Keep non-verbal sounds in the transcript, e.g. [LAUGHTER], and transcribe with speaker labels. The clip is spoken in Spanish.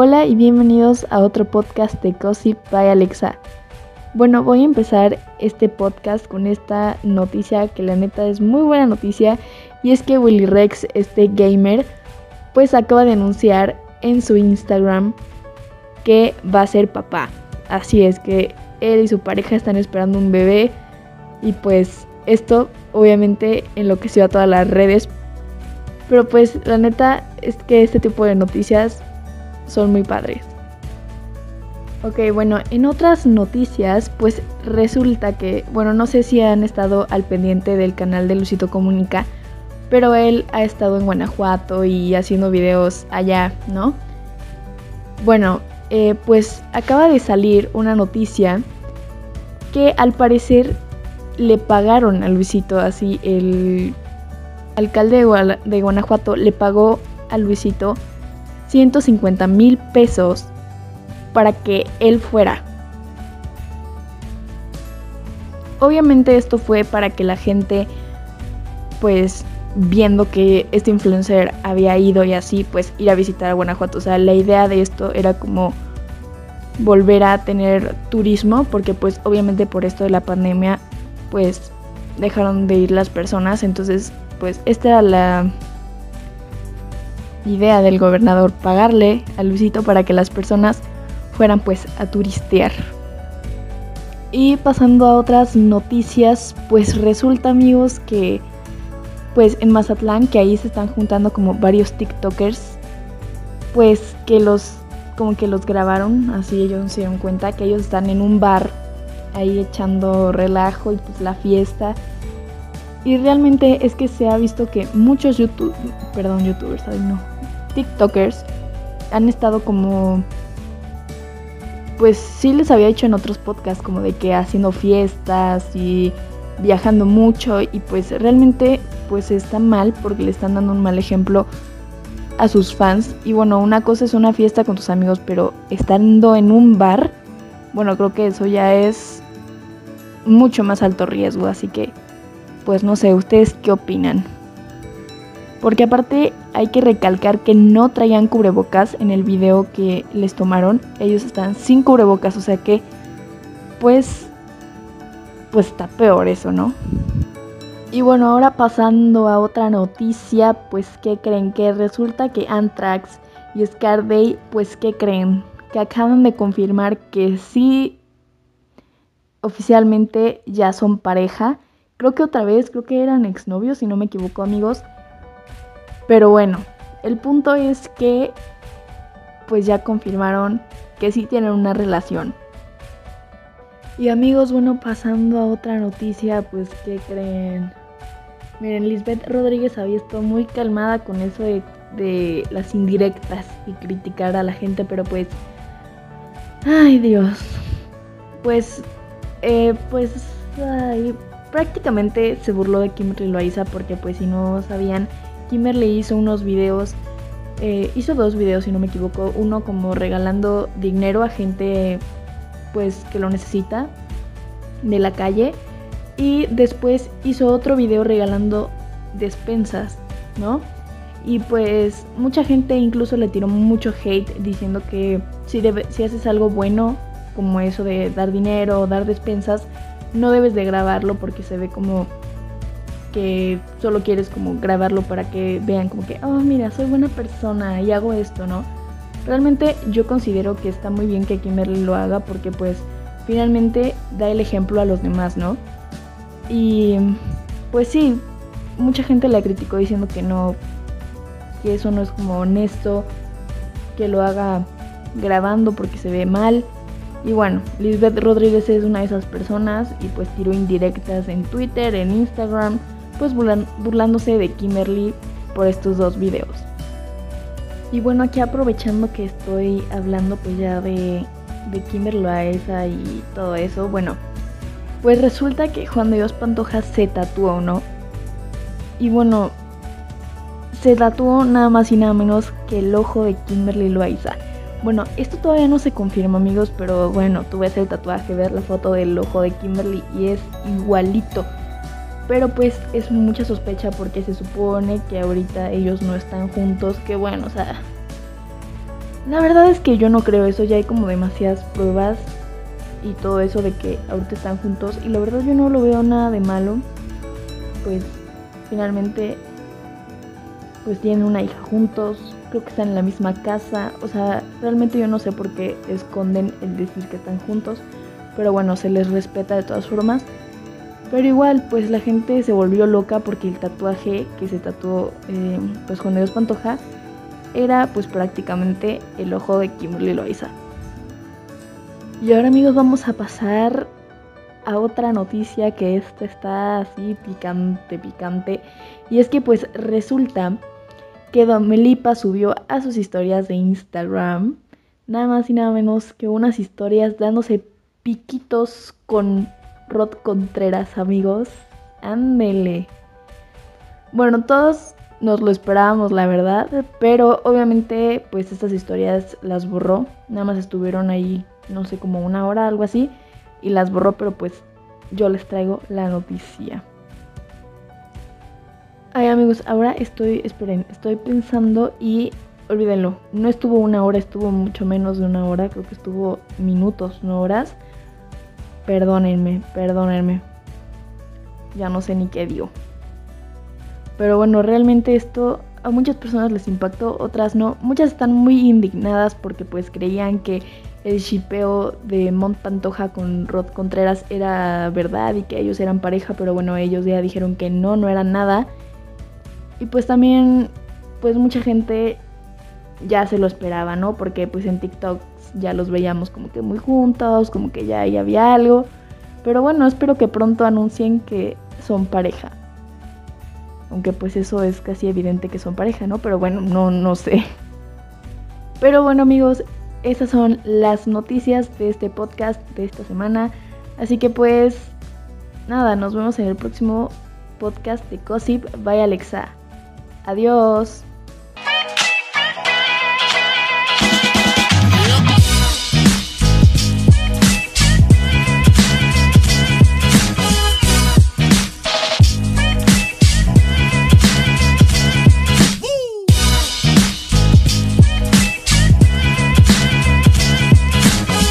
Speaker 1: Hola y bienvenidos a otro podcast de Gossip by Alexa. Bueno, voy a empezar este podcast con esta noticia que la neta es muy buena noticia y es que Willy Rex, este gamer, pues acaba de anunciar en su Instagram que va a ser papá. Así es que él y su pareja están esperando un bebé y pues esto obviamente enloqueció a todas las redes. Pero pues la neta es que este tipo de noticias son muy padres. Ok, bueno, en otras noticias, pues resulta que, bueno, no sé si han estado al pendiente del canal de Lucito Comunica, pero él ha estado en Guanajuato y haciendo videos allá, ¿no? Bueno, eh, pues acaba de salir una noticia que al parecer le pagaron a Luisito, así el alcalde de Guanajuato le pagó a Luisito 150 mil pesos para que él fuera. Obviamente esto fue para que la gente, pues viendo que este influencer había ido y así, pues ir a visitar a Guanajuato. O sea, la idea de esto era como volver a tener turismo, porque pues obviamente por esto de la pandemia, pues dejaron de ir las personas. Entonces, pues esta era la idea del gobernador, pagarle a Luisito para que las personas fueran pues a turistear. Y pasando a otras noticias, pues resulta amigos que pues en Mazatlán, que ahí se están juntando como varios TikTokers, pues que los como que los grabaron, así ellos se dieron cuenta que ellos están en un bar ahí echando relajo y pues la fiesta. Y realmente es que se ha visto que muchos YouTube, perdón, youtubers, ay no, TikTokers han estado como pues sí les había hecho en otros podcasts como de que haciendo fiestas y viajando mucho y pues realmente pues está mal porque le están dando un mal ejemplo a sus fans y bueno, una cosa es una fiesta con tus amigos, pero estando en un bar, bueno, creo que eso ya es mucho más alto riesgo, así que pues no sé, ustedes qué opinan? Porque aparte hay que recalcar que no traían cubrebocas en el video que les tomaron. Ellos están sin cubrebocas, o sea que pues pues está peor eso, ¿no? Y bueno, ahora pasando a otra noticia, pues ¿qué creen? Que resulta que Anthrax y Scar Day, pues ¿qué creen? Que acaban de confirmar que sí oficialmente ya son pareja. Creo que otra vez, creo que eran exnovios, si no me equivoco amigos. Pero bueno, el punto es que pues ya confirmaron que sí tienen una relación. Y amigos, bueno, pasando a otra noticia, pues ¿qué creen? Miren, Lisbeth Rodríguez había estado muy calmada con eso de, las indirectas y criticar a la gente, pero pues... Ay Dios. Pues... Eh, pues... prácticamente se burló de Kimberly Loaiza porque pues si no sabían Kimberly hizo unos videos, eh, hizo dos videos si no me equivoco, uno como regalando dinero a gente pues que lo necesita de la calle y después hizo otro video regalando despensas, ¿no? Y pues mucha gente incluso le tiró mucho hate diciendo que si, si haces algo bueno, como eso de dar dinero o dar despensas, no debes de grabarlo porque se ve como que solo quieres como grabarlo para que vean como que, oh mira, soy buena persona y hago esto, ¿no? Realmente yo considero que está muy bien que Kimberly lo haga porque pues finalmente da el ejemplo a los demás, ¿no? Y pues sí, mucha gente la criticó diciendo que no, que eso no es como honesto, que lo haga grabando porque se ve mal. Y bueno, Lisbeth Rodríguez es una de esas personas y pues tiró indirectas en Twitter, en Instagram, pues burlándose de Kimberly por estos dos videos. Y bueno, aquí aprovechando que estoy hablando pues ya de, de Kimberly Loaiza y todo eso, bueno, pues resulta que Juan de Dios Pantoja se tatuó, ¿no? Y bueno, se tatuó nada más y nada menos que el ojo de Kimberly Loaiza. Bueno, esto todavía no se confirma amigos, pero bueno, tú ves el tatuaje, ver la foto del ojo de Kimberly y es igualito. Pero pues es mucha sospecha porque se supone que ahorita ellos no están juntos, que bueno, o sea, La verdad es que yo no creo eso, ya hay como demasiadas pruebas y todo eso de que ahorita están juntos y la verdad yo no lo veo nada de malo. Pues finalmente pues tienen una hija juntos, creo que están en la misma casa, o sea, realmente yo no sé por qué esconden el decir que están juntos, pero bueno, se les respeta de todas formas. Pero igual, pues la gente se volvió loca porque el tatuaje que se tatuó eh, pues con Dios Pantoja era pues prácticamente el ojo de Kimberly Loaiza. Y ahora amigos vamos a pasar a otra noticia que esta está así picante, picante. Y es que pues resulta que Melipa subió a sus historias de Instagram nada más y nada menos que unas historias dándose piquitos con Rod Contreras, amigos. Ándele. Bueno, todos nos lo esperábamos, la verdad, pero obviamente pues estas historias las borró. Nada más estuvieron ahí, no sé, como una hora, algo así, y las borró, pero pues yo les traigo la noticia. Ay amigos, ahora estoy, esperen, estoy pensando y olvídenlo, no estuvo una hora, estuvo mucho menos de una hora, creo que estuvo minutos, no horas. Perdónenme, perdónenme. Ya no sé ni qué dio. Pero bueno, realmente esto a muchas personas les impactó, otras no. Muchas están muy indignadas porque pues creían que el shipeo de Montantoja con Rod Contreras era verdad y que ellos eran pareja, pero bueno, ellos ya dijeron que no, no era nada. Y pues también, pues mucha gente ya se lo esperaba, ¿no? Porque pues en TikTok ya los veíamos como que muy juntos, como que ya, ya había algo. Pero bueno, espero que pronto anuncien que son pareja. Aunque pues eso es casi evidente que son pareja, ¿no? Pero bueno, no, no sé. [LAUGHS] Pero bueno amigos, esas son las noticias de este podcast de esta semana. Así que pues nada, nos vemos en el próximo podcast de Gossip by Alexa. Adiós.